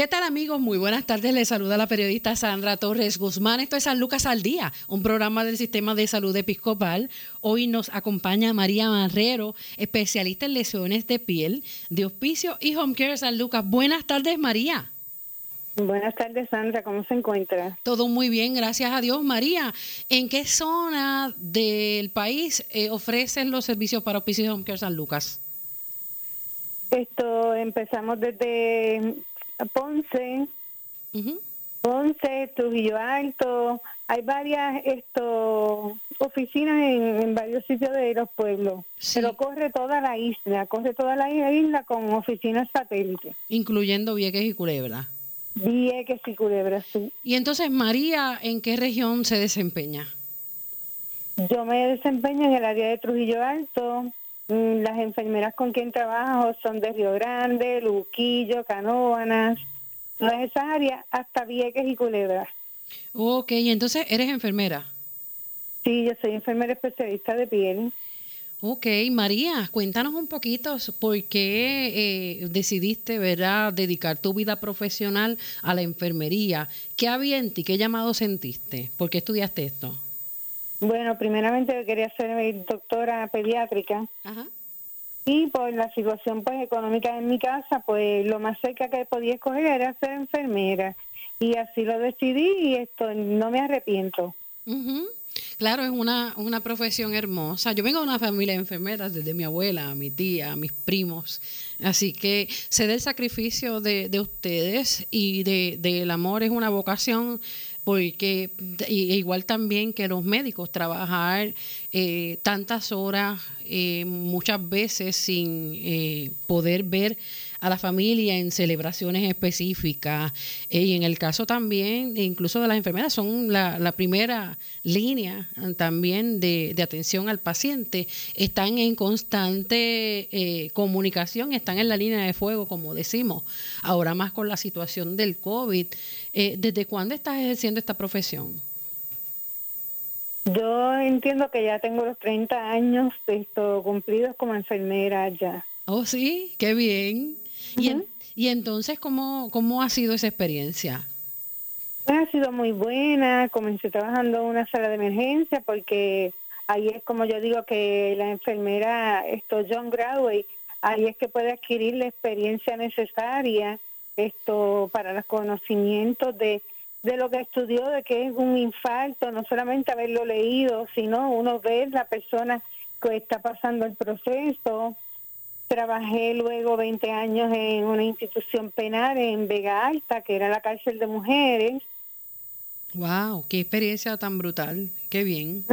¿Qué tal amigos? Muy buenas tardes. Les saluda la periodista Sandra Torres Guzmán. Esto es San Lucas al Día, un programa del Sistema de Salud Episcopal. Hoy nos acompaña María Marrero, especialista en lesiones de piel, de hospicio y home care San Lucas. Buenas tardes, María. Buenas tardes, Sandra. ¿Cómo se encuentra? Todo muy bien, gracias a Dios. María, ¿en qué zona del país eh, ofrecen los servicios para hospicio y home care San Lucas? Esto empezamos desde Ponce, Ponce, Trujillo Alto, hay varias esto, oficinas en, varios sitios de los pueblos, pero corre toda la isla, corre toda la isla con oficinas satélites. Incluyendo Vieques y Culebra. Vieques y Culebra, sí. Y entonces, María, ¿en qué región se desempeña? Yo me desempeño en el área de Trujillo Alto, las enfermeras con quien trabajo son de Río Grande, Luquillo, Canóvanas, todas esas áreas, hasta Vieques y Culebra. Ok, entonces eres enfermera. Sí, yo soy enfermera especialista de piel. Ok, María, cuéntanos un poquito por qué eh, decidiste, ¿verdad?, dedicar tu vida profesional a la enfermería. ¿Qué había en ti? ¿Qué llamado sentiste? ¿Por qué estudiaste esto? Bueno, primeramente quería ser doctora pediátrica. Y por la situación pues económica en mi casa, pues lo más cerca que podía escoger era ser enfermera. Y así lo decidí y esto no me arrepiento. Claro, es una, una profesión hermosa. Yo vengo de una familia de enfermeras, desde mi abuela, mi tía, mis primos. Así que sé del sacrificio de, de ustedes y de, del amor es una vocación porque igual también que los médicos trabajar eh, tantas horas eh, muchas veces sin eh, poder ver a la familia en celebraciones específicas. Y en el caso también incluso de las enfermeras son la, primera línea también de, de, atención al paciente. Están en constante comunicación están en la línea de fuego como decimos ahora más con la situación del COVID. Eh, ¿Desde cuándo estás ejerciendo esta profesión? Yo entiendo que ya tengo los 30 años esto, cumplidos como enfermera ya. Oh, sí, qué bien. y, entonces, ¿cómo, ¿cómo ha sido esa experiencia? Ha sido muy buena. Comencé trabajando en una sala de emergencia porque ahí es como yo digo que la enfermera, esto John Gradway, ahí es que puede adquirir la experiencia necesaria esto para los conocimientos de, de lo que estudió, de que es un infarto, no solamente haberlo leído, sino uno ver la persona que está pasando el proceso. Trabajé luego 20 años en una institución penal en Vega Alta, que era la cárcel de mujeres. ¡Wow! ¡Qué experiencia tan brutal! ¡Qué bien!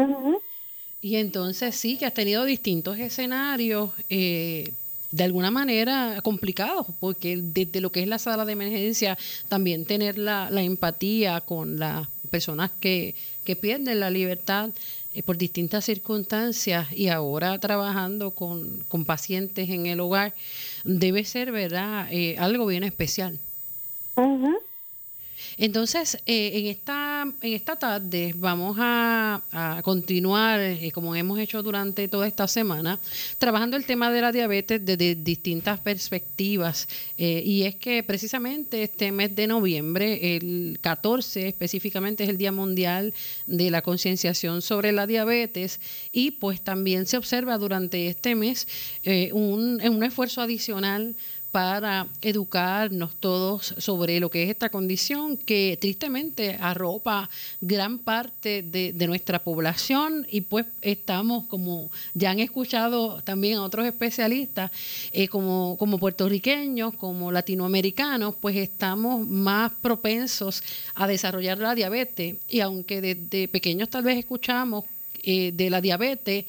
Y entonces sí, que has tenido distintos escenarios. Eh, de alguna manera complicado, porque desde lo que es la sala de emergencia, también tener la, empatía con las personas que, que pierden la libertad eh, por distintas circunstancias y ahora trabajando con, con pacientes en el hogar, debe ser, ¿verdad?, eh, algo bien especial. Entonces, eh, en, esta, tarde vamos a, continuar, eh, como hemos hecho durante toda esta semana, trabajando el tema de la diabetes desde distintas perspectivas. Eh, y es que precisamente este mes de noviembre, el 14 específicamente, es el Día Mundial de la Concienciación sobre la Diabetes. Y pues también se observa durante este mes un, un esfuerzo adicional para educarnos todos sobre lo que es esta condición que tristemente arropa gran parte de, nuestra población. Y pues estamos, como ya han escuchado también a otros especialistas, eh, como, como puertorriqueños, como latinoamericanos, pues estamos más propensos a desarrollar la diabetes. Y aunque desde pequeños tal vez escuchamos eh, de la diabetes,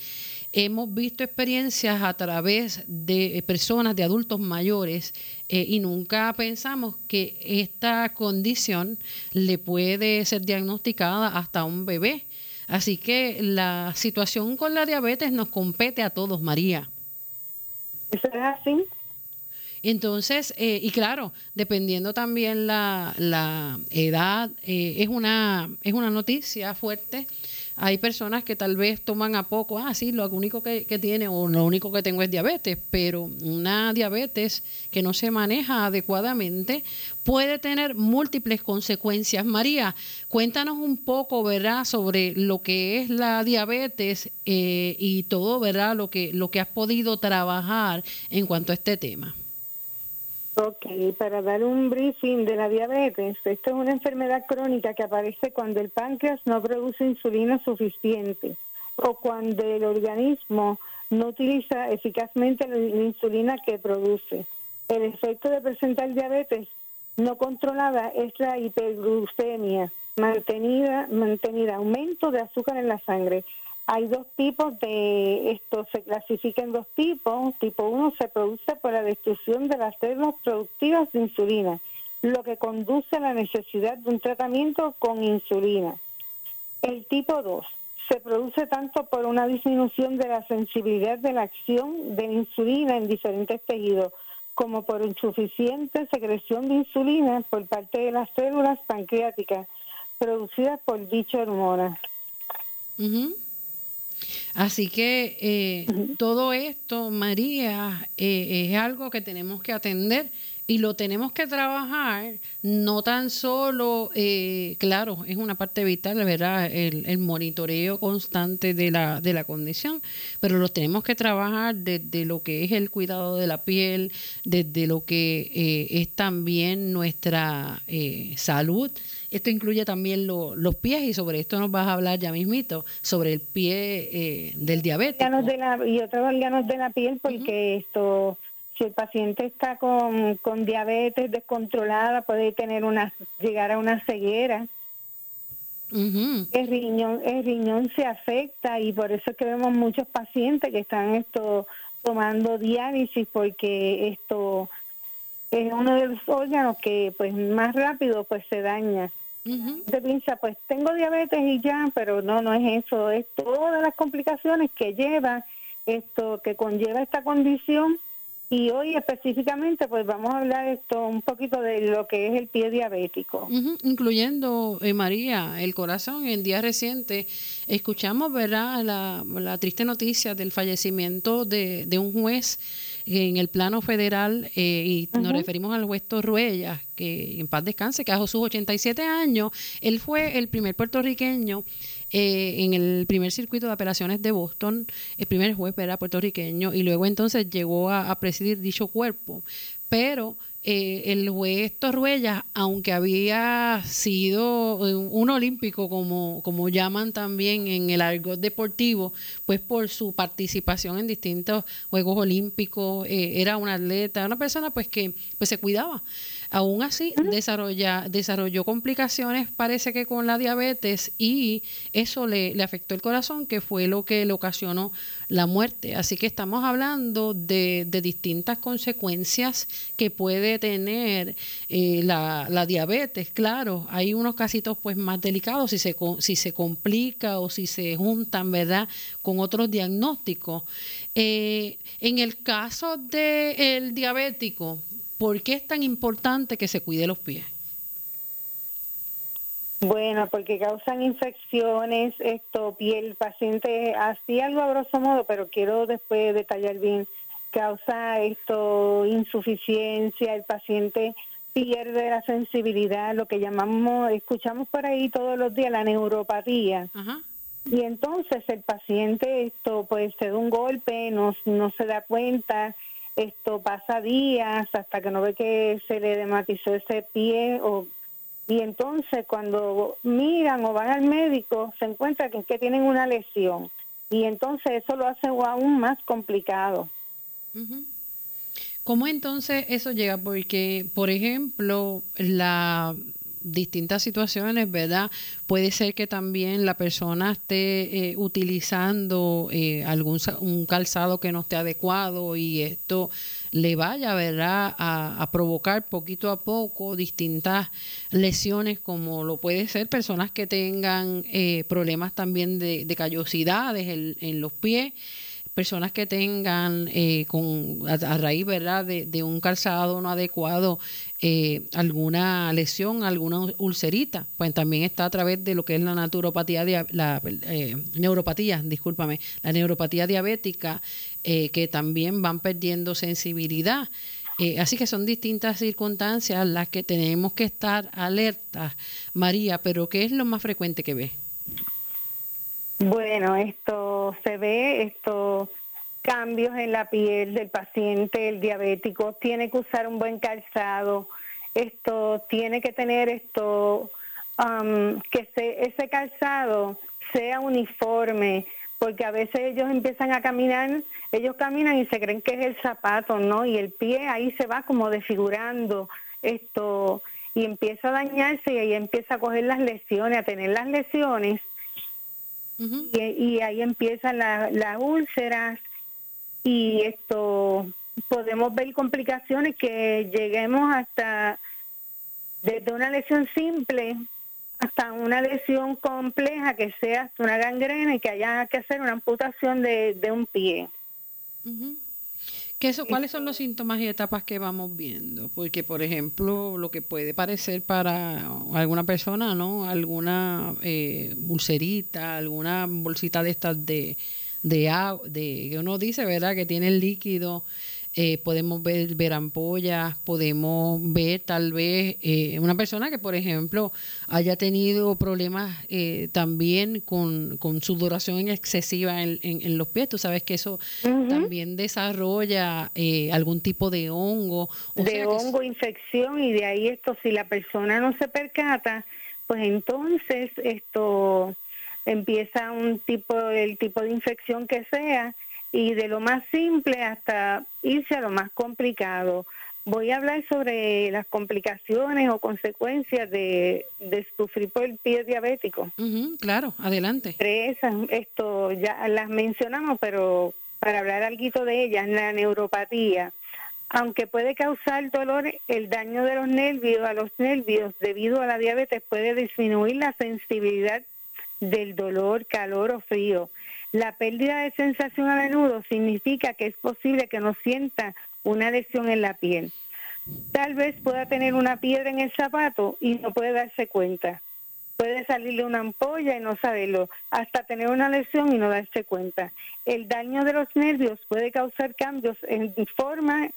hemos visto experiencias a través de personas, de adultos mayores, eh, y nunca pensamos que esta condición le puede ser diagnosticada hasta un bebé. Así que la situación con la diabetes nos compete a todos, María. ¿Eso es así? Entonces, eh, y claro, dependiendo también la, la edad, eh, es, una, es una noticia fuerte hay personas que tal vez toman a poco, ah, sí, lo único que, tiene o lo único que tengo es diabetes, pero una diabetes que no se maneja adecuadamente puede tener múltiples consecuencias. María, cuéntanos un poco, ¿verdad?, sobre lo que es la diabetes eh, y todo, ¿verdad?, lo que, lo que has podido trabajar en cuanto a este tema. Ok, para dar un briefing de la diabetes, esta es una enfermedad crónica que aparece cuando el páncreas no produce insulina suficiente o cuando el organismo no utiliza eficazmente la insulina que produce. El efecto de presentar diabetes no controlada es la hiperglucemia, mantenida, mantenida aumento de azúcar en la sangre hay dos tipos de esto, se clasifica en dos tipos. Tipo 1 se produce por la destrucción de las células productivas de insulina, lo que conduce a la necesidad de un tratamiento con insulina. El tipo 2 se produce tanto por una disminución de la sensibilidad de la acción de la insulina en diferentes tejidos, como por insuficiente secreción de insulina por parte de las células pancreáticas producidas por dicha hormona. Así que eh, todo esto, María, eh, es algo que tenemos que atender y lo tenemos que trabajar, no tan solo, eh, claro, es una parte vital, ¿verdad? El, monitoreo constante de la, de la condición, pero lo tenemos que trabajar desde lo que es el cuidado de la piel, desde lo que eh, es también nuestra eh, salud. Esto incluye también los pies y sobre esto nos vas a hablar ya mismito, sobre el pie del diabetes. y otros órganos de la piel, porque esto si el paciente está con, con diabetes descontrolada, puede tener una, llegar a una ceguera. El riñón, el riñón se afecta y por eso es que vemos muchos pacientes que están esto tomando diálisis porque esto es uno de los órganos que pues más rápido pues se daña. Se piensa, pues tengo diabetes y ya, pero no, no es eso, es todas las complicaciones que lleva esto, que conlleva esta condición y hoy específicamente pues vamos a hablar esto un poquito de lo que es el pie diabético. incluyendo, eh, María, el corazón. En días recientes escuchamos ¿verdad? La, la triste noticia del fallecimiento de, de un juez en el plano federal eh, y nos referimos al juez Torruella, que en paz descanse, que a sus 87 años, él fue el primer puertorriqueño eh, en el primer circuito de apelaciones de Boston, el primer juez era puertorriqueño y luego entonces llegó a, presidir dicho cuerpo. Pero eh, el juez Torruella, aunque había sido un olímpico, como, como llaman también en el argot deportivo, pues por su participación en distintos Juegos Olímpicos, eh, era un atleta, una persona pues que pues se cuidaba. Aún así, desarrolla, desarrolló complicaciones, parece que con la diabetes, y eso le, le, afectó el corazón, que fue lo que le ocasionó la muerte. Así que estamos hablando de, de distintas consecuencias que puede tener eh, la, la, diabetes. Claro, hay unos casitos pues más delicados si se, si se complica o si se juntan, ¿verdad?, con otros diagnósticos. Eh, en el caso del diabético, ¿por qué es tan importante que se cuide los pies? Bueno, porque causan infecciones, esto, piel, paciente, así algo a grosso modo, pero quiero después detallar bien, causa esto, insuficiencia, el paciente pierde la sensibilidad, lo que llamamos, escuchamos por ahí todos los días, la neuropatía. Y entonces el paciente, esto, pues se da un golpe, no, no se da cuenta, esto pasa días hasta que no ve que se le dematizó ese pie o y entonces cuando miran o van al médico se encuentra que, que tienen una lesión y entonces eso lo hace aún más complicado. ¿Cómo entonces eso llega? Porque, por ejemplo, la distintas situaciones, ¿verdad? Puede ser que también la persona esté eh, utilizando eh, algún un calzado que no esté adecuado y esto le vaya, ¿verdad?, a, provocar poquito a poco distintas lesiones, como lo puede ser personas que tengan eh, problemas también de, callosidades en, los pies personas que tengan eh, con a, raíz verdad de, un calzado no adecuado eh, alguna lesión alguna ulcerita pues también está a través de lo que es la naturopatía la eh, neuropatía discúlpame la neuropatía diabética que también van perdiendo sensibilidad. Así que son distintas circunstancias las que tenemos que estar alertas María pero qué es lo más frecuente que ves bueno, esto se ve, estos cambios en la piel del paciente, el diabético, tiene que usar un buen calzado, esto tiene que tener esto, um, que ese calzado sea uniforme, porque a veces ellos empiezan a caminar, ellos caminan y se creen que es el zapato, ¿no? Y el pie ahí se va como desfigurando esto y empieza a dañarse y ahí empieza a coger las lesiones, a tener las lesiones y, ahí empiezan las úlceras. Y esto podemos ver complicaciones que lleguemos hasta desde una lesión simple hasta una lesión compleja que sea hasta una gangrena y que haya que hacer una amputación de, un pie. ¿Qué eso, ¿Cuáles son los síntomas y etapas que vamos viendo? Porque, por ejemplo, lo que puede parecer para alguna persona, ¿no? Alguna eh, alguna bolsita de estas de, de, de, que uno dice, ¿verdad? Que tiene el líquido eh, podemos ver, ver, ampollas, podemos ver tal vez eh, una persona que, por ejemplo, haya tenido problemas eh, también con, con sudoración excesiva en, en, los pies. Tú sabes que eso también desarrolla algún tipo de hongo. de hongo, infección, y de ahí esto, si la persona no se percata, pues entonces esto empieza un tipo, el tipo de infección que sea, y de lo más simple hasta irse a lo más complicado. Voy a hablar sobre las complicaciones o consecuencias de, sufrir por el pie diabético. claro, adelante. Tres, esto ya las mencionamos, pero para hablar algo de ellas, la neuropatía. Aunque puede causar dolor, el daño de los nervios a los nervios debido a la diabetes puede disminuir la sensibilidad del dolor, calor o frío. La pérdida de sensación a menudo significa que es posible que no sienta una lesión en la piel. Tal vez pueda tener una piedra en el zapato y no puede darse cuenta. Puede salirle una ampolla y no saberlo, hasta tener una lesión y no darse cuenta. El daño de los nervios puede causar cambios en forma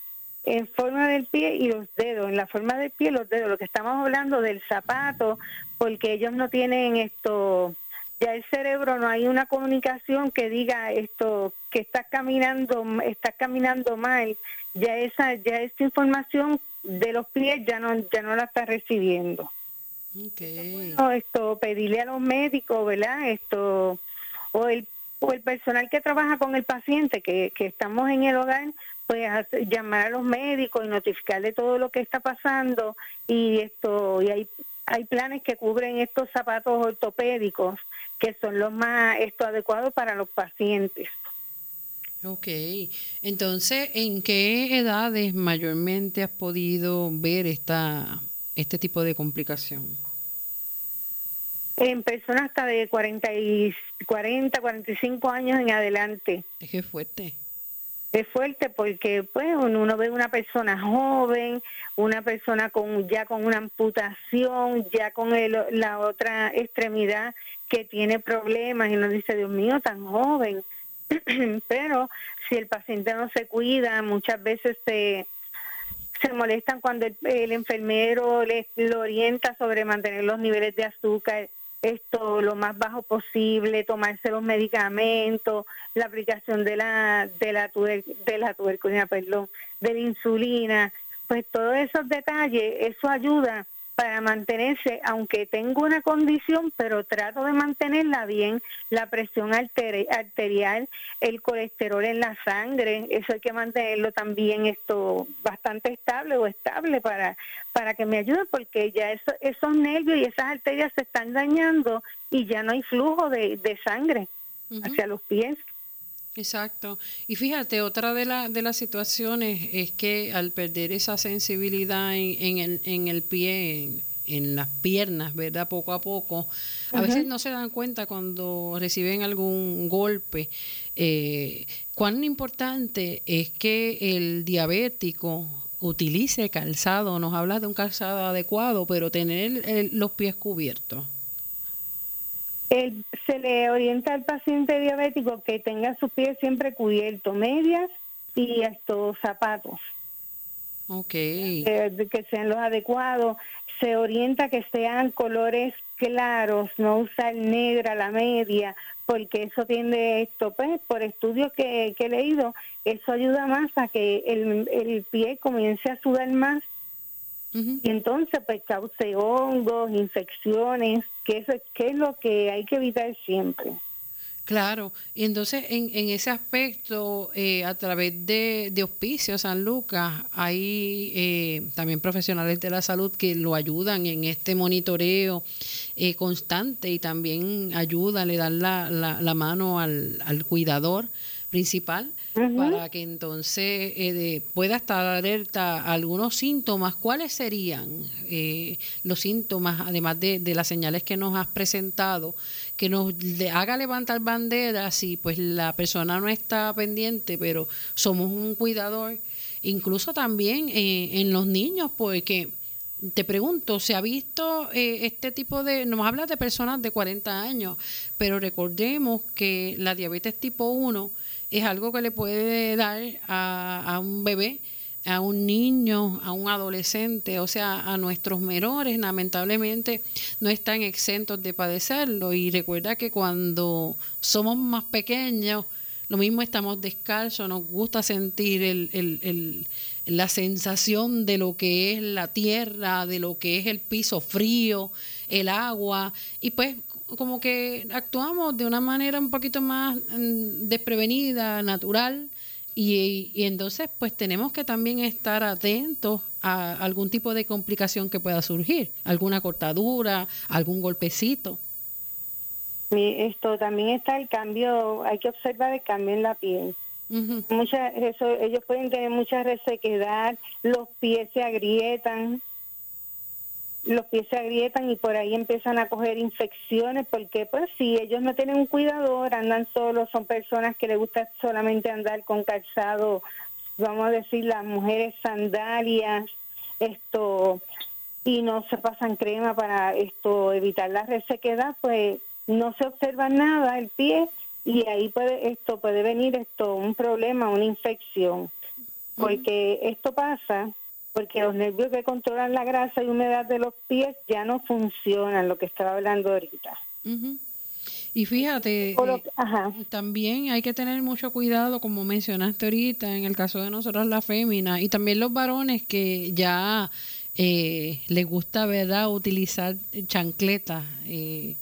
en forma del pie y los dedos, en la forma del pie y los dedos, lo que estamos hablando del zapato, porque ellos no tienen esto ya el cerebro no hay una comunicación que diga esto que está caminando está caminando mal. Ya esa ya esa información de los pies ya no ya no la está recibiendo. Okay. esto pedirle a los médicos verdad esto o el o el personal que trabaja con el paciente que, que estamos en el hogar pues llamar a los médicos y notificarle todo lo que está pasando y esto y hay hay planes que cubren estos zapatos ortopédicos que son los más esto adecuados para los pacientes. Ok, entonces, ¿en qué edades mayormente has podido ver esta este tipo de complicación? En personas hasta de 40, y, 40 45 años en adelante. Es que fuerte es fuerte porque pues uno ve una persona joven, una persona con ya con una amputación, ya con el, la otra extremidad que tiene problemas y uno dice, Dios mío, tan joven. Pero si el paciente no se cuida, muchas veces se, se molestan cuando el, el enfermero le, lo orienta sobre mantener los niveles de azúcar esto lo más bajo posible, tomarse los medicamentos, la aplicación de la de la de la tuberculina, perdón, de la insulina, pues todos esos detalles, eso ayuda para mantenerse, aunque tengo una condición, pero trato de mantenerla bien, la presión arterial, el colesterol en la sangre, eso hay que mantenerlo también esto bastante estable o estable para, para que me ayude, porque ya eso, esos nervios y esas arterias se están dañando y ya no hay flujo de, sangre hacia los pies. Exacto. Y fíjate, otra de, la, de las situaciones es que al perder esa sensibilidad en, en, el, en el pie, en las piernas, ¿verdad? Poco a poco. A veces no se dan cuenta cuando reciben algún golpe. Eh, cuán importante es que el diabético utilice calzado. Nos habla de un calzado adecuado, pero tener los pies cubiertos. Se le orienta al paciente diabético que tenga sus pies siempre cubiertos, medias y estos zapatos. Ok. que sean los adecuados se orienta que sean colores claros, no usar negra la media, porque eso tiende esto, pues por estudios que, he leído, eso ayuda más a que el, el pie comience a sudar más y entonces pues cause hongos, infecciones, que eso que es lo que hay que evitar siempre. Claro, y entonces en, en ese aspecto, eh, a través de, de Hospicio San Lucas, hay eh, también profesionales de la salud que lo ayudan en este monitoreo eh, constante y también ayudan, le dan la, la, la mano al, al cuidador principal para que entonces eh, pueda estar alerta a algunos síntomas. ¿Cuáles serían eh, los síntomas, además de, las señales que nos has presentado, que nos haga levantar banderas si pues la persona no está pendiente, pero somos un cuidador? Incluso también eh, en los niños, porque te pregunto, ¿se ha visto este tipo de, nos habla de personas de 40 años, pero recordemos que la diabetes tipo 1 es algo que le puede dar a, un bebé, a un niño, a un adolescente, o sea, a nuestros menores, lamentablemente no están exentos de padecerlo. Y recuerda que cuando somos más pequeños, lo mismo estamos descalzos, nos gusta sentir el, el, el, la sensación de lo que es la tierra, de lo que es el piso frío, el agua, y pues como que actuamos de una manera un poquito más mm, desprevenida, natural, y, entonces pues tenemos que también estar atentos a algún tipo de complicación que pueda surgir, alguna cortadura, algún golpecito. Esto también está el cambio, hay que observar el cambio en la piel. eso, ellos pueden tener mucha resequedad, los pies se agrietan, los pies se agrietan y por ahí empiezan a coger infecciones porque pues si ellos no tienen un cuidador, andan solos, son personas que les gusta solamente andar con calzado, vamos a decir las mujeres sandalias, esto y no se pasan crema para esto evitar la resequedad, pues no se observa nada el pie y ahí puede esto puede venir esto un problema, una infección. Porque esto pasa porque los nervios que controlan la grasa y humedad de los pies ya no funcionan, lo que estaba hablando ahorita. Y fíjate, eh, también hay que tener mucho cuidado, como mencionaste ahorita, en el caso de nosotros la fémina, y también los varones que ya eh, les gusta, ¿verdad?, utilizar chancletas. Eh,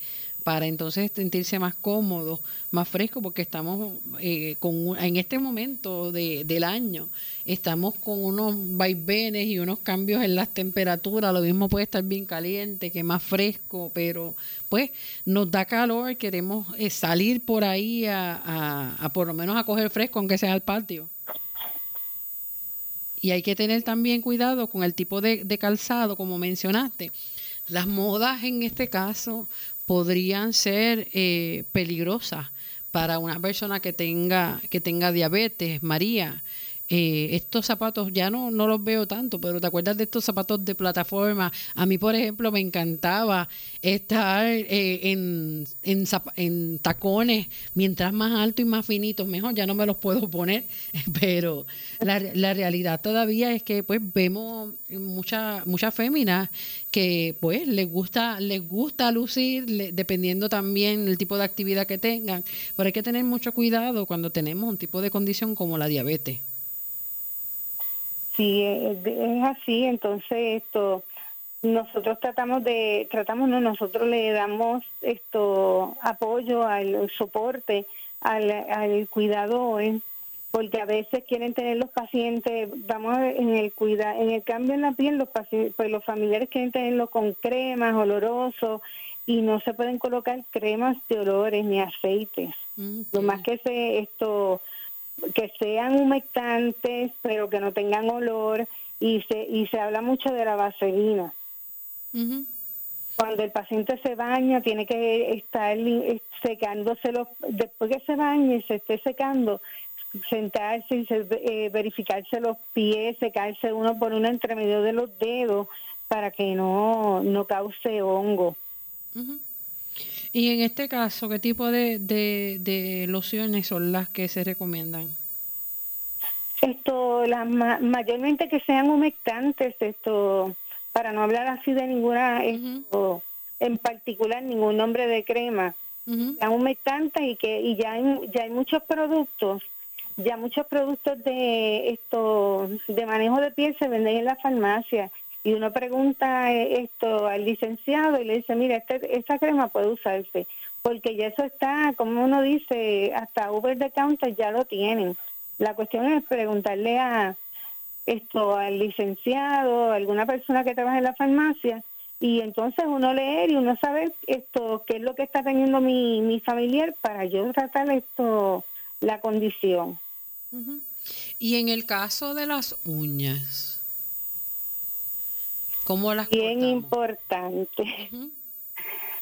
para entonces sentirse más cómodo, más fresco, porque estamos eh, con en este momento de, del año, estamos con unos vaivenes y unos cambios en las temperaturas, lo mismo puede estar bien caliente que más fresco, pero pues nos da calor, queremos eh, salir por ahí a, a, por lo menos a coger fresco, aunque sea al patio. Y hay que tener también cuidado con el tipo de, de calzado, como mencionaste. Las modas en este caso podrían ser eh, peligrosas para una persona que tenga, que tenga diabetes, María. Eh, estos zapatos ya no, no los veo tanto, pero ¿te acuerdas de estos zapatos de plataforma? A mí, por ejemplo, me encantaba estar eh, en, en, tacones, mientras más alto y más finitos, mejor, ya no me los puedo poner, pero la, la realidad todavía es que pues vemos muchas muchas féminas que pues les gusta les gusta lucir dependiendo también el tipo de actividad que tengan pero hay que tener mucho cuidado cuando tenemos un tipo de condición como la diabetes Sí, es, así, entonces esto nosotros tratamos de tratamos no nosotros le damos esto apoyo al soporte al, al cuidador porque a veces quieren tener los pacientes vamos a ver, en el cuida en el cambio en la piel los pacientes pues los familiares quieren tenerlo con cremas olorosos y no se pueden colocar cremas de olores ni aceites. Mm, lo más que se esto que sean humectantes, pero que no tengan olor, y se, y se habla mucho de la vaselina. cuando el paciente se baña, tiene que estar secándose los, después que se bañe y se esté secando, sentarse y eh, verificarse los pies, secarse uno por uno entre medio de los dedos para que no, no cause hongo. Y en este caso, ¿qué tipo de, de, lociones son las que se recomiendan? Esto, las mayormente que sean humectantes, esto, para no hablar así de ninguna, esto, en particular ningún nombre de crema, sean humectantes y que y ya hay, ya hay muchos productos ya muchos productos de esto de manejo de piel se venden en la farmacia y uno pregunta eh, esto al licenciado y le dice, mira, este, esta crema puede usarse, porque ya eso está, como uno dice, hasta Uber de counter ya lo tienen. La cuestión es preguntarle a esto al licenciado, alguna persona que trabaja en la farmacia, y entonces uno leer y uno saber esto qué es lo que está teniendo mi, mi familiar para yo tratar esto la condición. Y en el caso de las uñas, ¿cómo las Bien importante.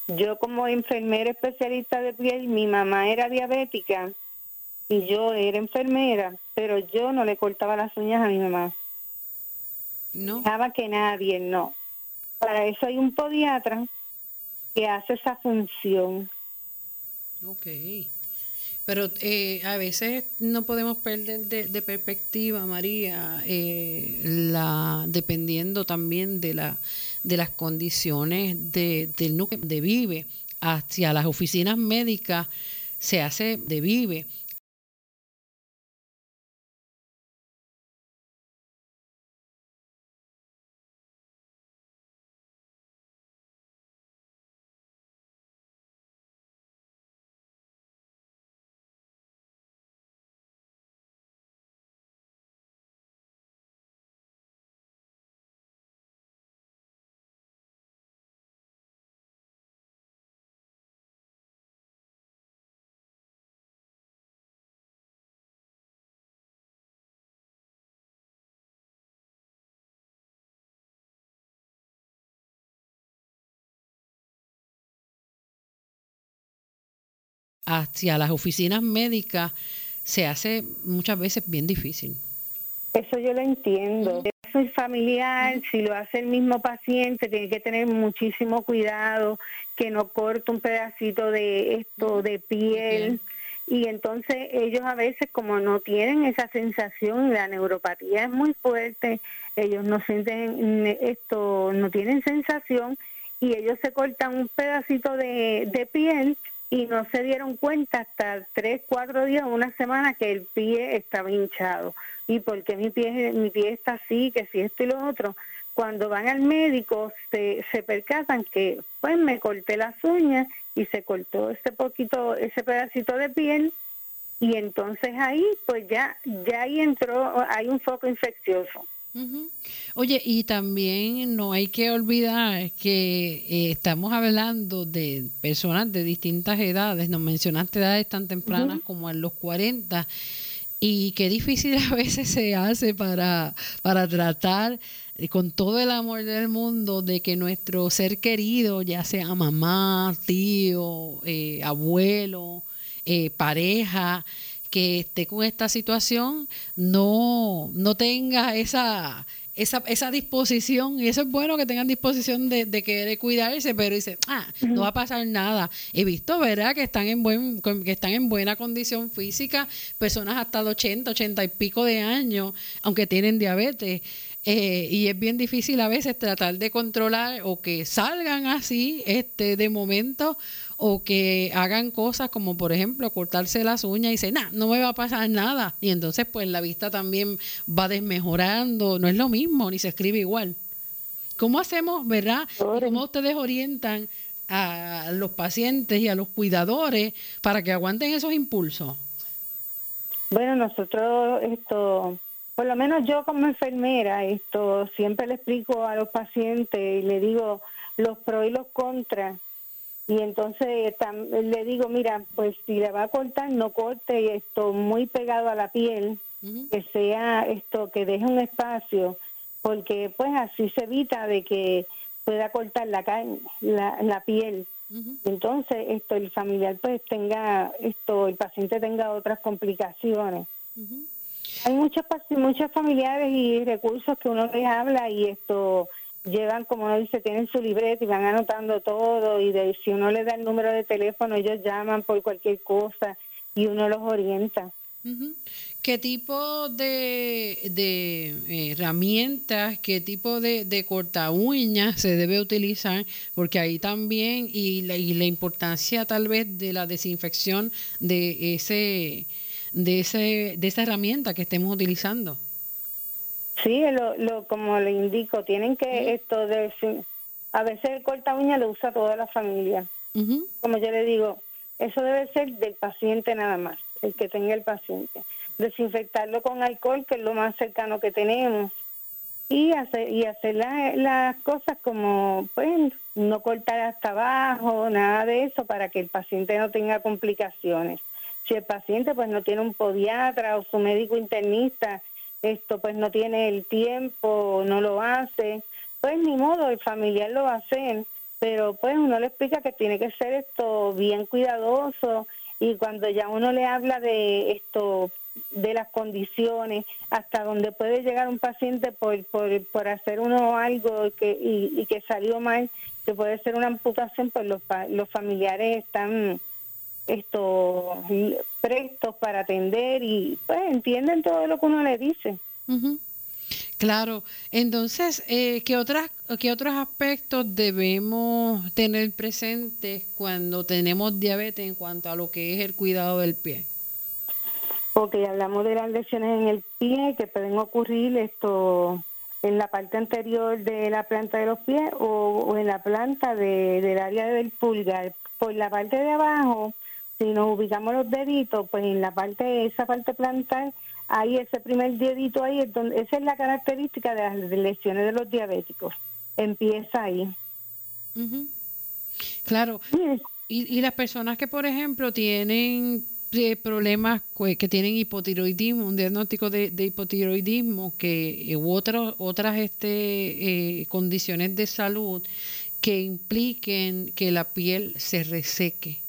Yo como enfermera especialista de piel, mi mamá era diabética y yo era enfermera, pero yo no le cortaba las uñas a mi mamá. No. Dejaba que nadie, no. Para eso hay un podiatra que hace esa función. Ok. Pero eh, a veces no podemos perder de, perspectiva, María, eh, la dependiendo también de la de las condiciones de, del núcleo de vive. Hacia las oficinas médicas se hace de vive hacia las oficinas médicas se hace muchas veces bien difícil. Eso yo lo entiendo. Soy familiar, si lo hace el mismo paciente, tiene que tener muchísimo cuidado, que no corte un pedacito de esto, de piel. Y entonces ellos a veces como no tienen esa sensación, la neuropatía es muy fuerte, ellos no sienten esto, no tienen sensación y ellos se cortan un pedacito de, de piel y no se dieron cuenta hasta tres, cuatro días, una semana que el pie estaba hinchado. ¿Y por qué mi pie, mi pie está así, que si esto y lo otro? Cuando van al médico se, se percatan que pues me corté las uñas y se cortó ese poquito, ese pedacito de piel y entonces ahí pues ya, ya ahí entró, hay un foco infeccioso. Oye, y también no hay que olvidar que eh, estamos hablando de personas de distintas edades, nos mencionaste edades tan tempranas como en los 40, y qué difícil a veces se hace para, para tratar eh, con todo el amor del mundo de que nuestro ser querido, ya sea mamá, tío, eh, abuelo, pareja, que esté con esta situación no, no tenga esa, esa, esa disposición, y eso es bueno que tengan disposición de, de querer cuidarse, pero dice, ah, no va a pasar nada. He visto, ¿verdad?, que están en buen, que están en buena condición física, personas hasta de 80, 80 y pico de años, aunque tienen diabetes. Eh, y es bien difícil a veces tratar de controlar o que salgan así este de momento o que hagan cosas como por ejemplo cortarse las uñas y dicen, nah, no me va a pasar nada. Y entonces pues la vista también va desmejorando, no es lo mismo, ni se escribe igual. ¿Cómo hacemos, verdad? ¿Cómo ustedes orientan a los pacientes y a los cuidadores para que aguanten esos impulsos? Bueno, nosotros esto por lo menos yo como enfermera, esto siempre le explico a los pacientes y le digo los pros y los contras. Y entonces le digo, mira, pues si le va a cortar, no corte esto muy pegado a la piel, que sea esto, que deje un espacio, porque pues así se evita de que pueda cortar la carne, la, la piel. Entonces, esto el familiar pues tenga esto, el paciente tenga otras complicaciones. Hay muchos muchos familiares y recursos que uno les habla y esto llevan, como uno dice, tienen su libreta y van anotando todo y de, si uno les da el número de teléfono, ellos llaman por cualquier cosa y uno los orienta. ¿Qué tipo de, de eh, herramientas, qué tipo de, de corta uñas se debe utilizar? Porque ahí también, y la, y la importancia tal vez de la desinfección de ese de ese de esa herramienta que estemos utilizando. Sí, lo, lo como le indico, tienen que esto de a veces el corta uña lo usa toda la familia. Como yo le digo, eso debe ser del paciente nada más, el que tenga el paciente desinfectarlo con alcohol, que es lo más cercano que tenemos, y hacer, y hacer las cosas como, pues, no cortar hasta abajo, nada de eso, para que el paciente no tenga complicaciones. Si el paciente pues no tiene un podiatra o su médico internista, esto pues no tiene el tiempo, no lo hace, pues ni modo, el familiar lo va a hacer, pero pues uno le explica que tiene que ser esto bien cuidadoso y cuando ya uno le habla de esto de las condiciones, hasta donde puede llegar un paciente por, por, por hacer uno algo que, y, que salió mal, que puede ser una amputación, pues los, los familiares están esto prestos para atender y pues entienden todo lo que uno le dice. Claro, entonces, eh, ¿qué, otras, ¿qué otros aspectos debemos tener presentes cuando tenemos diabetes en cuanto a lo que es el cuidado del pie? porque hablamos de las lesiones en el pie que pueden ocurrir esto en la parte anterior de la planta de los pies o, en la planta del área del pulgar. Por la parte de abajo, si nos ubicamos los deditos, pues en la parte, esa parte plantar, ahí ese primer dedito ahí, es donde, esa es la característica de las lesiones de los diabéticos. Empieza ahí. Claro. Y, y las personas que, por ejemplo, tienen problemas que tienen hipotiroidismo, un diagnóstico de, hipotiroidismo que, u otras este, eh, condiciones de salud que impliquen que la piel se reseque.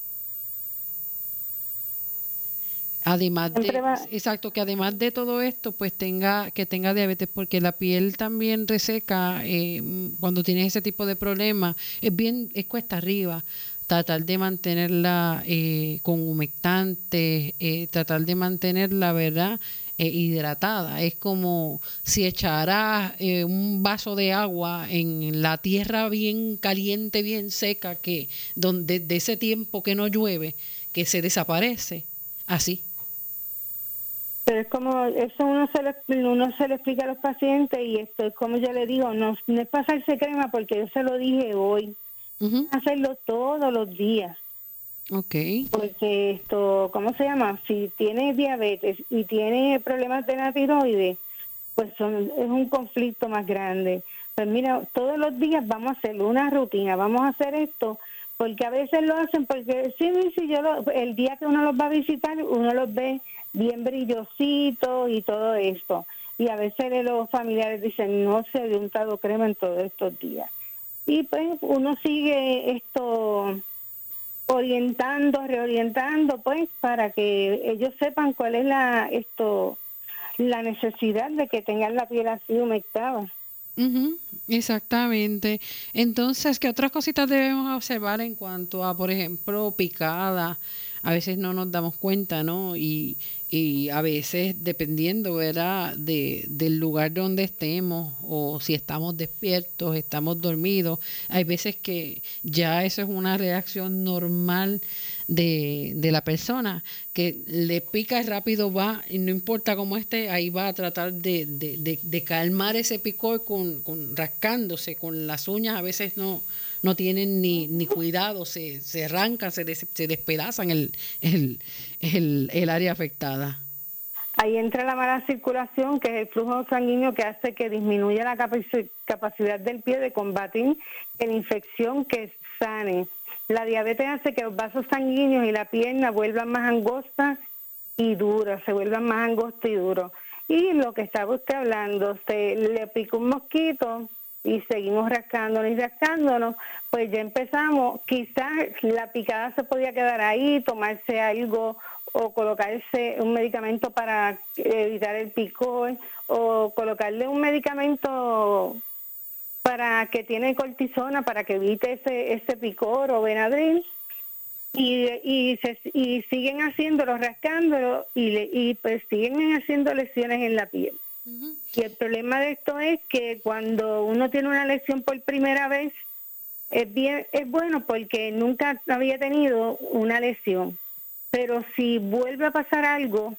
Además de, exacto, que además de todo esto, pues tenga, que tenga diabetes, porque la piel también reseca eh, cuando tienes ese tipo de problemas, es bien, es cuesta arriba tratar de mantenerla eh, con humectantes, eh, tratar de mantenerla, ¿verdad? Eh, hidratada. Es como si echaras un vaso de agua en la tierra bien caliente, bien seca, que donde de ese tiempo que no llueve, que se desaparece, así. Pero es como, eso uno se, lo, uno se le explica a los pacientes y esto es como yo le digo, no, no es pasarse crema porque yo se lo dije hoy Hacerlo todos los días. Ok. Porque esto, ¿cómo se llama? Si tiene diabetes y tiene problemas de la tiroides, pues son, es un conflicto más grande. Pues mira, todos los días vamos a hacer una rutina, vamos a hacer esto, porque a veces lo hacen porque sí, sí, yo el día que uno los va a visitar, uno los ve bien brillositos y todo esto. Y a veces los familiares dicen, no se ha untado crema en todos estos días y pues uno sigue esto orientando, reorientando, pues para que ellos sepan cuál es la esto la necesidad de que tengan la piel así humectada. exactamente. Entonces, ¿qué otras cositas debemos observar en cuanto a, por ejemplo, picada? A veces no nos damos cuenta, ¿no? Y, y a veces dependiendo ¿verdad? De, del lugar donde estemos o si estamos despiertos, estamos dormidos, hay veces que ya eso es una reacción normal de, de la persona, que le pica rápido va, y no importa cómo esté, ahí va a tratar de, de, de calmar ese picor con, con rascándose, con las uñas a veces no, no tienen ni, ni cuidado, se, se arrancan, se, se despedazan el, el, el, área afectada. Ahí entra la mala circulación, que es el flujo sanguíneo que hace que disminuya la capacidad del pie de combatir la infección que sane. La diabetes hace que los vasos sanguíneos y la pierna vuelvan más angostas y duras, se vuelvan más angostas y duros. Y lo que estaba usted hablando, se le pica un mosquito, y seguimos rascándonos y rascándonos, pues ya empezamos, quizás la picada se podía quedar ahí, tomarse algo o colocarse un medicamento para evitar el picor o colocarle un medicamento para que tiene cortisona para que evite ese, ese picor o Benadryl y, y, siguen haciéndolo, rascándolo y, y pues siguen haciendo lesiones en la piel. Y el problema de esto es que cuando uno tiene una lesión por primera vez, es bien es bueno porque nunca había tenido una lesión. Pero si vuelve a pasar algo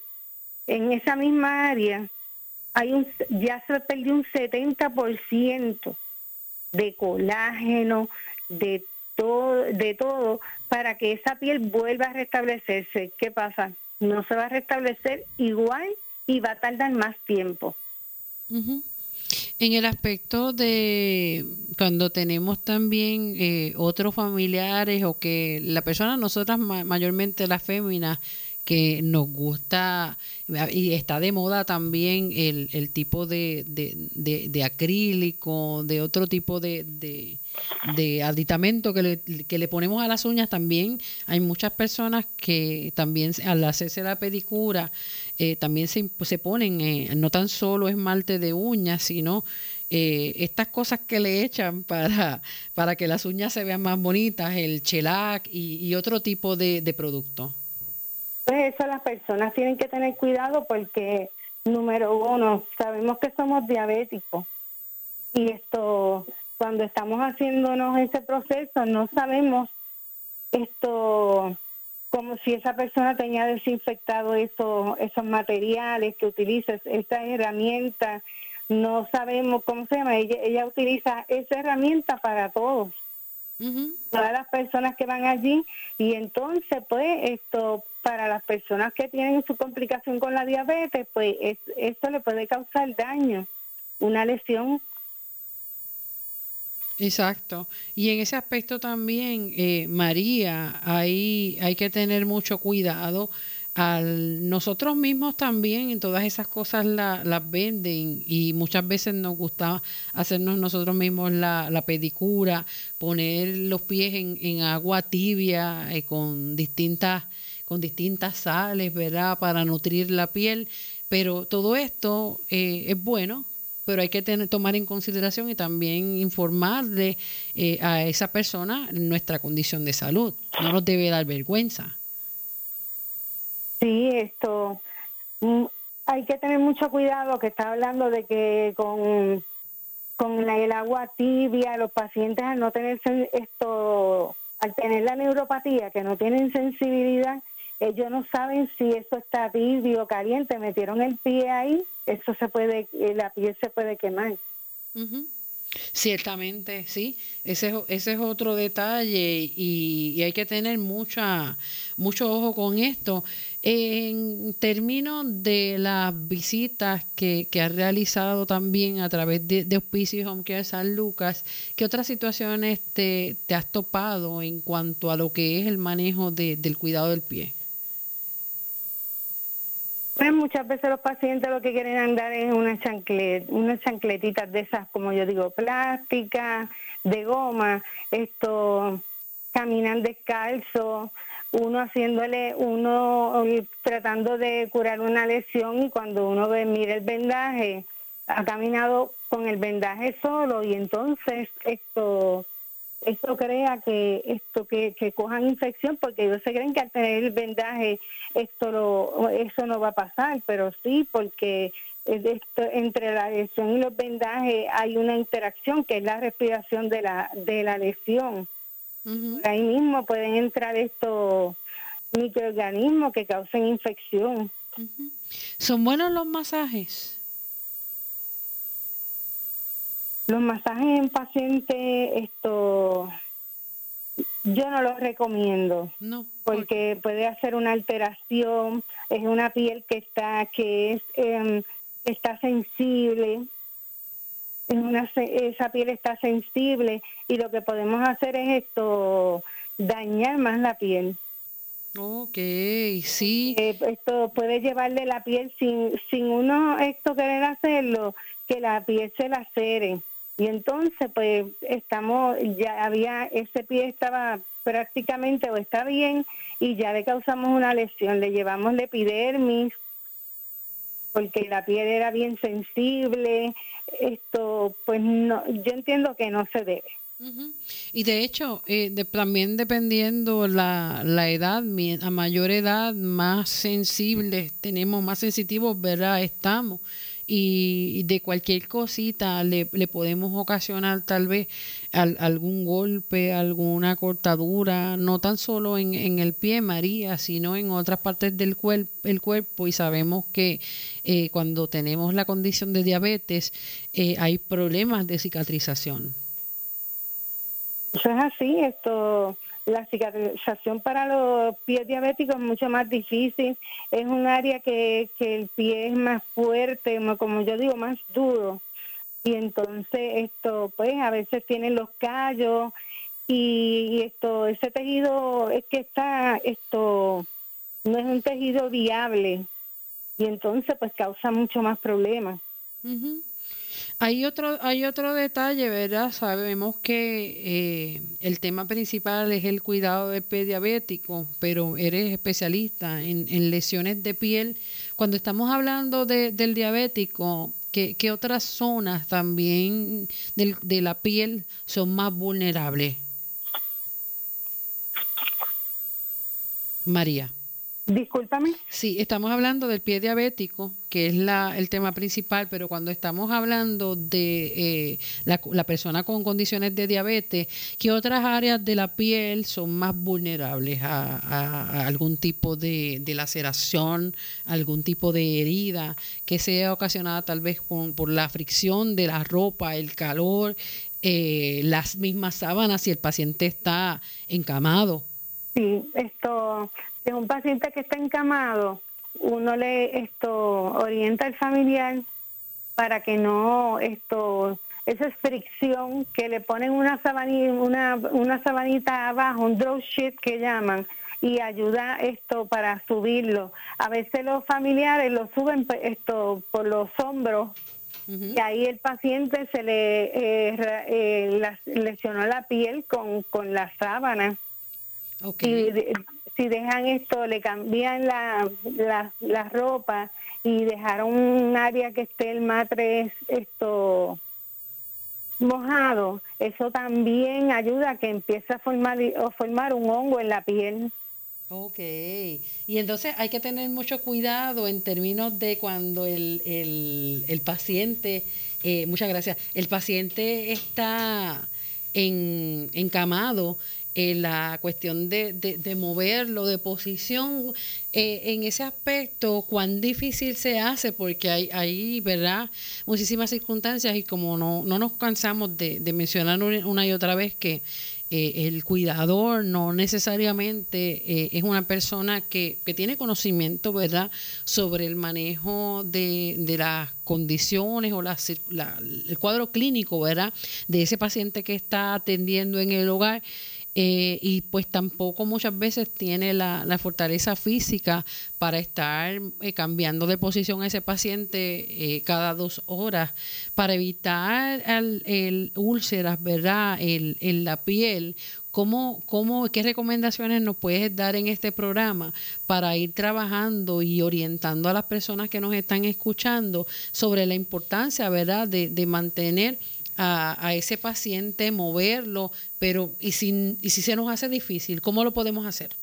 en esa misma área, hay ya se perdió un 70% de colágeno, de todo, de todo, para que esa piel vuelva a restablecerse. ¿Qué pasa? No se va a restablecer igual y va a tardar más tiempo. En el aspecto de cuando tenemos también eh, otros familiares o que la persona, nosotras mayormente las féminas, que nos gusta y está de moda también el, el tipo de, de, acrílico, de otro tipo de, de, aditamento que le, que le ponemos a las uñas también. Hay muchas personas que también al hacerse la pedicura eh, también se, se ponen eh, no tan solo esmalte de uñas, sino eh, estas cosas que le echan para, para que las uñas se vean más bonitas, el chelac y, y otro tipo de, de producto. Pues eso las personas tienen que tener cuidado porque, número uno, sabemos que somos diabéticos. Y esto, cuando estamos haciéndonos ese proceso, no sabemos esto como si esa persona tenía desinfectado esos, esos materiales que utiliza, esta herramienta, no sabemos cómo se llama, ella, ella utiliza esa herramienta para todos, todas las personas que van allí, y entonces pues esto para las personas que tienen su complicación con la diabetes, pues eso le puede causar daño, una lesión. Exacto. Y en ese aspecto también, eh, María, hay, hay que tener mucho cuidado. Al, nosotros mismos también en todas esas cosas las venden y muchas veces nos gusta hacernos nosotros mismos la, pedicura, poner los pies en, en agua tibia eh, con distintas con distintas sales, ¿verdad? Para nutrir la piel, pero todo esto eh, es bueno, pero hay que tener, tomar en consideración y también informarle eh, a esa persona nuestra condición de salud. No nos debe dar vergüenza. Sí, esto mm, hay que tener mucho cuidado que está hablando de que con, con el agua tibia los pacientes al no tener esto al tener la neuropatía que no tienen sensibilidad ellos no saben si eso está tibio o caliente, metieron el pie ahí, eso se puede, eh, la piel se puede quemar. Ciertamente, sí. Ese es, ese es otro detalle y, hay que tener mucha, mucho ojo con esto. En términos de las visitas que, que ha realizado también a través de, de Hospicio Home Care San Lucas, ¿qué otras situaciones te, te has topado en cuanto a lo que es el manejo del cuidado del pie? Pues muchas veces los pacientes lo que quieren andar es una chanclet, unas chancletitas de esas, como yo digo, plásticas, de goma, esto, caminan descalzo, uno haciéndole, uno tratando de curar una lesión y cuando uno ve, mira el vendaje, ha caminado con el vendaje solo y entonces esto esto crea que esto que, que cojan infección porque ellos se creen que al tener el vendaje esto lo, eso no va a pasar pero sí porque esto, entre la lesión y los vendajes hay una interacción que es la respiración de la de la lesión. Ahí mismo pueden entrar estos microorganismos que causen infección. Son buenos los masajes Los masajes en paciente, esto yo no los recomiendo. No. Porque puede hacer una alteración, es una piel que está que es em, está sensible. Es una, esa piel está sensible y lo que podemos hacer es esto dañar más la piel. Ok, sí. Eh, esto puede llevarle la piel sin sin uno esto querer hacerlo, que la piel se lacere Y entonces, pues, estamos, ya había, ese pie estaba prácticamente o está bien y ya le causamos una lesión, le llevamos la epidermis porque la piel era bien sensible, esto pues no, yo entiendo que no se debe. Y de hecho, eh, también dependiendo la, la edad, a mayor edad, más sensibles tenemos, más sensitivos, ¿verdad? Estamos y de cualquier cosita le, le podemos ocasionar tal vez algún golpe, alguna cortadura, no tan solo en, en, el pie, María, sino en otras partes del cuerpo, el cuerpo y sabemos que eh, cuando tenemos la condición de diabetes eh, hay problemas de cicatrización. Eso es así, esto la cicatrización para los pies diabéticos es mucho más difícil. Es un área que, que el pie es más fuerte, como yo digo, más duro. Y entonces esto, pues a veces tienen los callos y, esto, ese tejido es que está, esto no es un tejido viable y entonces pues causa mucho más problemas. Hay otro, hay otro detalle, ¿verdad? Sabemos que eh, el tema principal es el cuidado del pie diabético, pero eres especialista en, lesiones de piel. Cuando estamos hablando del diabético, ¿qué, otras zonas también de la piel son más vulnerables? María. Discúlpame. Sí, estamos hablando del pie diabético, que es la, el tema principal, pero cuando estamos hablando de eh, la, persona con condiciones de diabetes, ¿qué otras áreas de la piel son más vulnerables a, algún tipo de, laceración, algún tipo de herida que sea ocasionada tal vez por la fricción de la ropa, el calor, eh, las mismas sábanas si el paciente está encamado? Sí, esto es un paciente que está encamado, uno le esto orienta al familiar para que no esto esa es fricción que le ponen una sabanita, una, una sabanita abajo, un drop sheet que llaman, y ayuda esto para subirlo. A veces los familiares lo suben pues, esto por los hombros y ahí el paciente se le eh, eh, lesionó la piel con, con la sábana. Y si dejan esto, le cambian la, la, ropa y dejaron un área que esté el matres esto mojado, eso también ayuda a que empiece a formar, a formar un hongo en la piel. Ok, y entonces hay que tener mucho cuidado en términos de cuando el, el, el paciente, eh, muchas gracias, el paciente está en, encamado eh, la cuestión de, de, moverlo de posición, eh, en ese aspecto, cuán difícil se hace, porque hay, hay ¿verdad? Muchísimas circunstancias y como no, no nos cansamos de, mencionar una y otra vez que eh, el cuidador no necesariamente es una persona que, que, tiene conocimiento, ¿verdad?, sobre el manejo de, de las condiciones o la, el cuadro clínico, ¿verdad?, de ese paciente que está atendiendo en el hogar. Eh, y pues tampoco muchas veces tiene la, fortaleza física para estar eh, cambiando de posición a ese paciente eh, cada dos horas para evitar el, úlceras, ¿verdad? El, en la piel. ¿Cómo, cómo, ¿Qué recomendaciones nos puedes dar en este programa para ir trabajando y orientando a las personas que nos están escuchando sobre la importancia, ¿verdad?, de mantener a, ese paciente, moverlo, pero ¿y si, y si se nos hace difícil, cómo lo podemos hacer?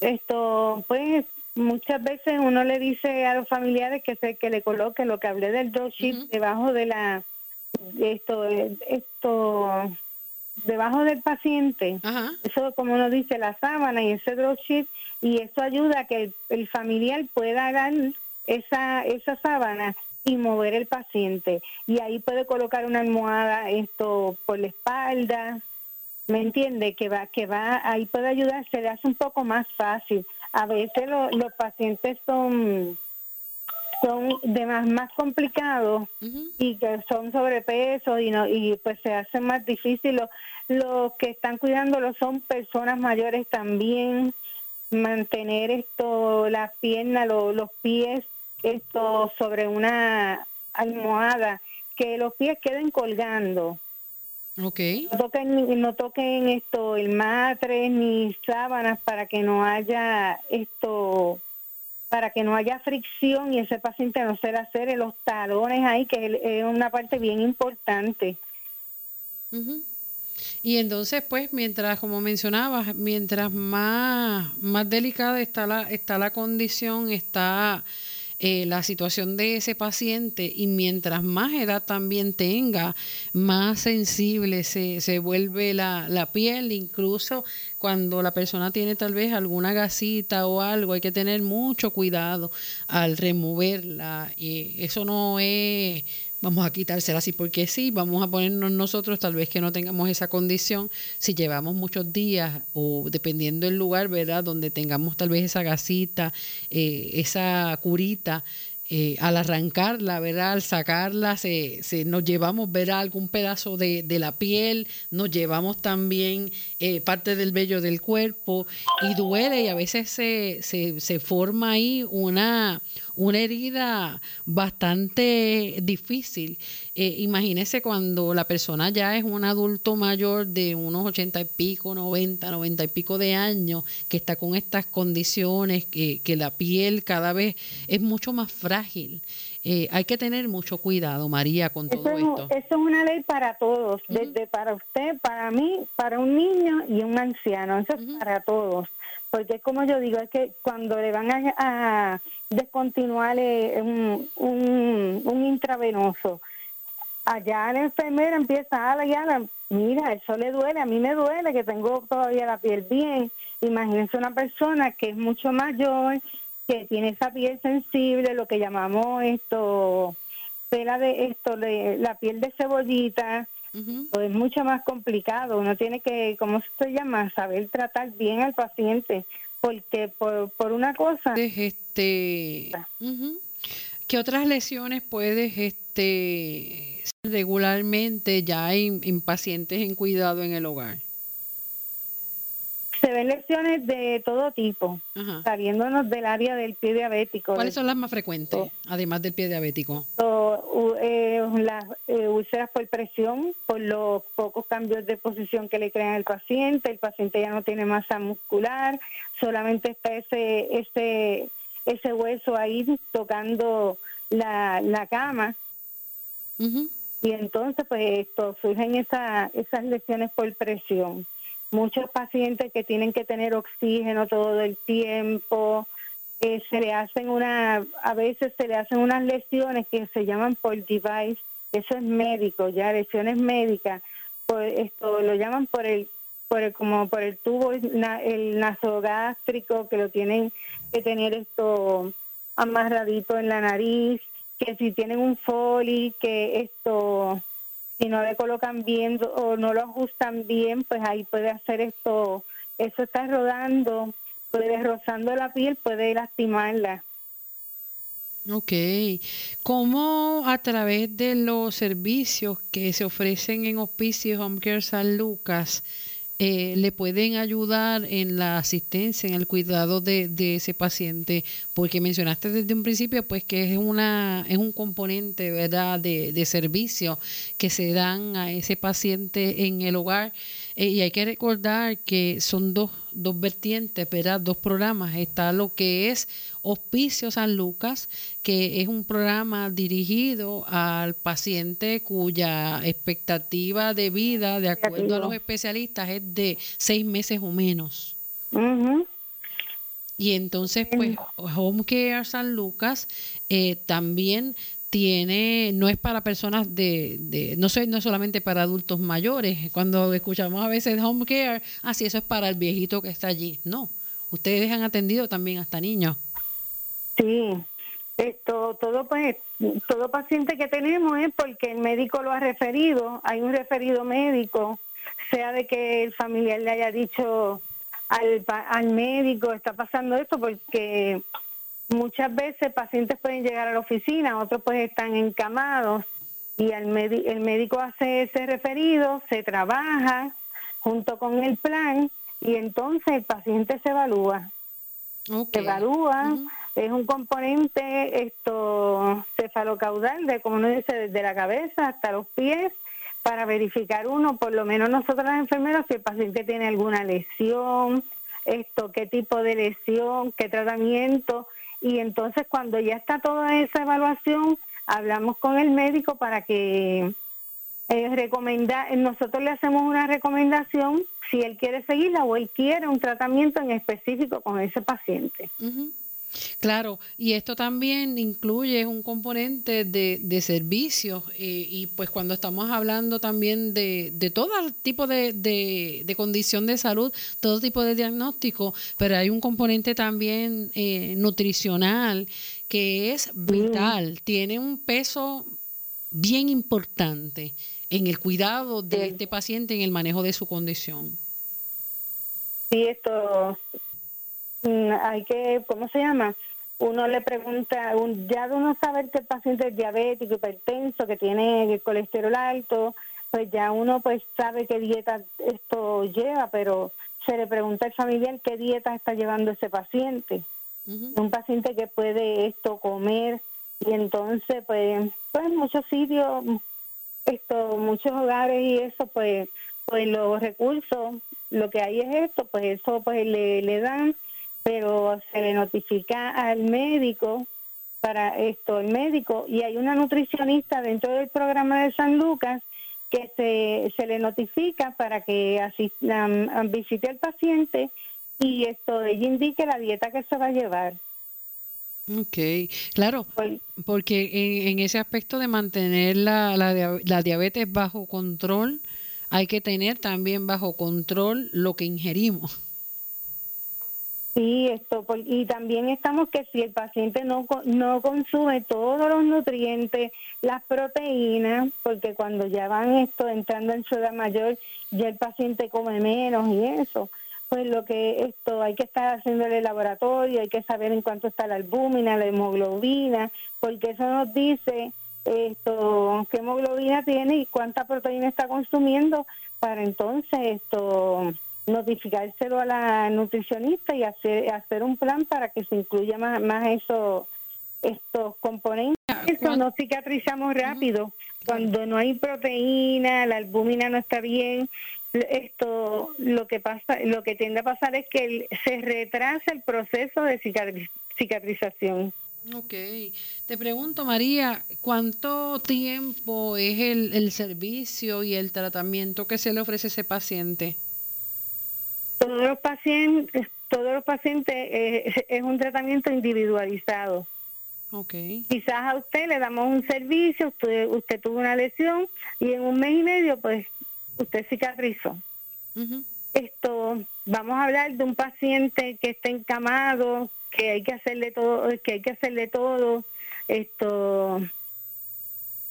Esto, pues muchas veces uno le dice a los familiares que se que le coloque lo que hablé del drop debajo de la esto esto debajo del paciente. Eso como uno dice la sábana y ese drop y eso ayuda a que el, el familiar pueda dar esa esa sábana y mover el paciente. Y ahí puede colocar una almohada esto por la espalda, ¿me entiende? Que va, que va, ahí puede ayudar, se le hace un poco más fácil. A veces los pacientes son son de más, más complicados y que son sobrepeso y no y pues se hace más difícil. Los, que están cuidándolo son personas mayores también. Mantener esto, las piernas, los pies esto sobre una almohada que los pies queden colgando. Okay. No toquen, no toquen esto, el matres ni sábanas para que no haya esto, para que no haya fricción y ese paciente no se le hacer los talones ahí, que es una parte bien importante. Y entonces, pues, mientras, como mencionabas, mientras más, más delicada está la, está la condición, está eh, la situación de ese paciente y mientras más edad también tenga, más sensible se, se vuelve la, la piel, incluso cuando la persona tiene tal vez alguna gasita o algo, hay que tener mucho cuidado al removerla. Y eso no es vamos a quitársela así porque sí, vamos a ponernos nosotros, tal vez que no tengamos esa condición, si llevamos muchos días o dependiendo del lugar, ¿verdad? Donde tengamos tal vez esa gasita, eh, esa curita, eh, al arrancarla, ¿verdad? Al sacarla, se, se, nos llevamos, ¿verdad? Algún pedazo de, de la piel, nos llevamos también eh, parte del vello del cuerpo y duele y a veces se, se, se forma ahí una, una herida bastante difícil. Eh, imagínese cuando la persona ya es un adulto mayor de unos ochenta y pico, noventa, noventa y pico de años, que está con estas condiciones, que, que la piel cada vez es mucho más frágil. Eh, hay que tener mucho cuidado, María, con todo esto. Eso es una ley para todos, desde para usted, para mí, para un niño y un anciano. Eso es para todos. Porque como yo digo, es que cuando le van a descontinuar un, un, un, intravenoso. Allá la enfermera empieza a la mira, eso le duele, a mí me duele, que tengo todavía la piel bien. Imagínense una persona que es mucho mayor, que tiene esa piel sensible, lo que llamamos esto, pela de esto, la piel de cebollita, pues es mucho más complicado. Uno tiene que, ¿cómo se llama? Saber tratar bien al paciente porque por, por una cosa... Este, ¿Qué otras lesiones puedes este, regularmente ya en pacientes en cuidado en el hogar? Se ven lesiones de todo tipo, saliéndonos del área del pie diabético. ¿Cuáles son las más frecuentes, además del pie diabético? Eh, las eh, úlceras por presión, por los pocos cambios de posición que le crean al paciente, el paciente ya no tiene masa muscular, solamente está ese, ese, ese hueso ahí tocando la, la cama. Y entonces, pues, esto, surgen esa, esas lesiones por presión muchos pacientes que tienen que tener oxígeno todo el tiempo, eh, se le hacen una, a veces se le hacen unas lesiones que se llaman por device, eso es médico, ya lesiones médicas, por esto lo llaman por el, por el, como por el tubo, el nasogástrico, que lo tienen que tener esto amarradito en la nariz, que si tienen un foli, que esto si no le colocan bien o no lo ajustan bien, pues ahí puede hacer esto, eso está rodando, puede rozando la piel, puede lastimarla. Ok. ¿Cómo a través de los servicios que se ofrecen en Hospicio Home Care San Lucas eh, le pueden ayudar en la asistencia, en el cuidado de, ese paciente, porque mencionaste desde un principio pues que es una es un componente verdad de, de servicio que se dan a ese paciente en el hogar eh, y hay que recordar que son dos dos vertientes, ¿verdad? dos programas. Está lo que es Hospicio San Lucas, que es un programa dirigido al paciente cuya expectativa de vida, de acuerdo a los especialistas, es de seis meses o menos. Y entonces, pues, Home Care San Lucas eh, también tiene, no es para personas de, de no, no es solamente para adultos mayores. Cuando escuchamos a veces home care, así ah, eso es para el viejito que está allí. No, ustedes han atendido también hasta niños. Sí, esto, todo pues, todo paciente que tenemos es porque el médico lo ha referido, hay un referido médico, sea de que el familiar le haya dicho al, al médico, está pasando esto porque Muchas veces pacientes pueden llegar a la oficina, otros pues están encamados y el, el médico hace ese referido, se trabaja junto con el plan y entonces el paciente se evalúa. Se evalúa es un componente esto cefalocaudal, de como uno dice, desde la cabeza hasta los pies, para verificar uno, por lo menos nosotros las enfermeras, si el paciente tiene alguna lesión, esto, qué tipo de lesión, qué tratamiento, y entonces cuando ya está toda esa evaluación, hablamos con el médico para que eh, recomenda, nosotros le hacemos una recomendación si él quiere seguirla o él quiere un tratamiento en específico con ese paciente. Claro, y esto también incluye un componente de, de servicios eh, y pues cuando estamos hablando también de, de todo tipo de, de, condición de salud, todo tipo de diagnóstico, pero hay un componente también eh, nutricional que es vital, tiene un peso bien importante en el cuidado de este paciente, en el manejo de su condición. Sí, esto Mm, hay que, ¿cómo se llama? Uno le pregunta, un, ya de uno saber que el paciente es diabético, hipertenso, que tiene el colesterol alto, pues ya uno pues sabe qué dieta esto lleva, pero se le pregunta al familiar qué dieta está llevando ese paciente. Un paciente que puede esto comer y entonces pues pues muchos sitios esto muchos hogares y eso pues pues los recursos lo que hay es esto pues eso pues le, le dan pero se le notifica al médico para esto, el médico, y hay una nutricionista dentro del programa de San Lucas que se, se le notifica para que visite al paciente y esto ella indique la dieta que se va a llevar. Ok, claro, porque en, ese aspecto de mantener la, la, la diabetes bajo control, hay que tener también bajo control lo que ingerimos. Sí, esto, y también estamos que si el paciente no, no consume todos los nutrientes, las proteínas, porque cuando ya van esto entrando en su edad mayor, ya el paciente come menos y eso, pues lo que esto hay que estar haciendo en el laboratorio, hay que saber en cuánto está la albúmina, la hemoglobina, porque eso nos dice esto qué hemoglobina tiene y cuánta proteína está consumiendo para entonces esto notificárselo a la nutricionista y hacer hacer un plan para que se incluya más, más eso, estos componentes. Eso no cicatrizamos rápido. Cuando no hay proteína, la albúmina no está bien, esto lo que pasa, lo que tiende a pasar es que se retrasa el proceso de cicatrización. Ok. Te pregunto, María, ¿cuánto tiempo es el, el servicio y el tratamiento que se le ofrece a ese paciente? Todos los pacientes, todos los pacientes eh, es un tratamiento individualizado. Okay. Quizás a usted le damos un servicio, usted, usted tuvo una lesión y en un mes y medio pues usted cicatrizó. Esto, vamos a hablar de un paciente que está encamado, que hay que hacerle todo, que hay que hacerle todo, esto,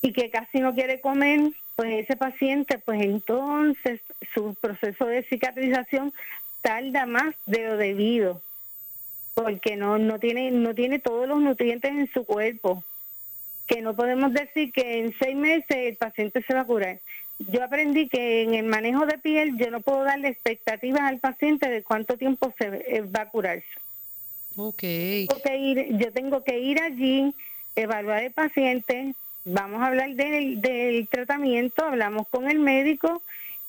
y que casi no quiere comer, pues ese paciente, pues entonces su proceso de cicatrización tarda más de lo debido, porque no, no, tiene, no tiene todos los nutrientes en su cuerpo, que no podemos decir que en seis meses el paciente se va a curar. Yo aprendí que en el manejo de piel yo no puedo darle expectativas al paciente de cuánto tiempo se eh, va a curarse. Okay. yo tengo que ir allí, evaluar el paciente, vamos a hablar del, del tratamiento, hablamos con el médico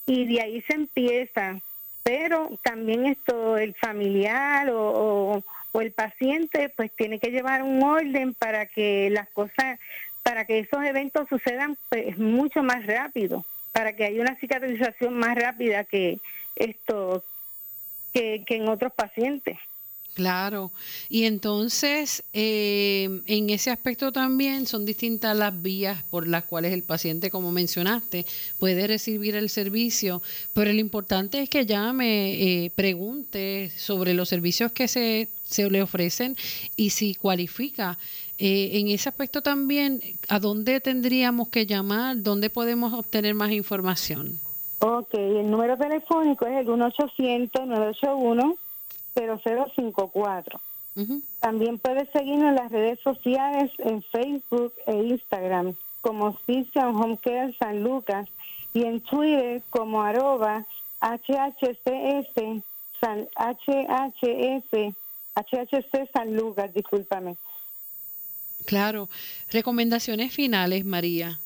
y de ahí se empieza pero también esto el familiar o, el paciente pues tiene que llevar un orden para que las cosas para que esos eventos sucedan pues mucho más rápido para que haya una cicatrización más rápida que esto que en otros pacientes Claro, y entonces eh, en ese aspecto también son distintas las vías por las cuales el paciente, como mencionaste, puede recibir el servicio, pero lo importante es que llame, eh, pregunte sobre los servicios que se, se le ofrecen y si cualifica. Eh, en ese aspecto también, ¿a dónde tendríamos que llamar? ¿Dónde podemos obtener más información? Ok, el número telefónico es el 1 800 981 0054. También puedes seguirnos en las redes sociales en Facebook e Instagram como Physician Home Care San Lucas y en Twitter como arroba HHCS San, HHS HHC San Lucas, discúlpame. Claro. Recomendaciones finales, María.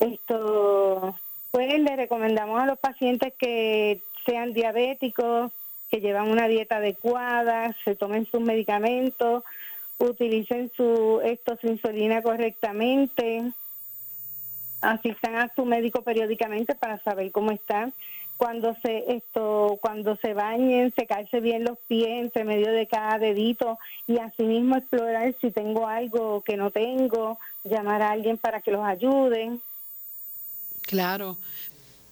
Esto, pues le recomendamos a los pacientes que sean diabéticos, que llevan una dieta adecuada, se tomen sus medicamentos, utilicen su, esto, su insulina correctamente, asistan a su médico periódicamente para saber cómo están. Cuando se esto, cuando se bañen, secarse bien los pies entre medio de cada dedito y asimismo explorar si tengo algo que no tengo, llamar a alguien para que los ayuden. Claro.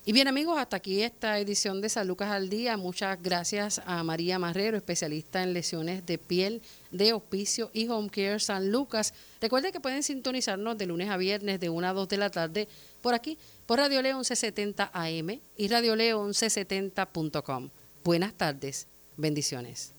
Y bien amigos, hasta aquí esta edición de San Lucas al Día. Muchas gracias a María Marrero, especialista en lesiones de piel, de hospicio y home care San Lucas. Recuerden que pueden sintonizarnos de lunes a viernes de 1 a 2 de la tarde por aquí, por Radio León C70 AM y Radio León C70.com. Buenas tardes, bendiciones.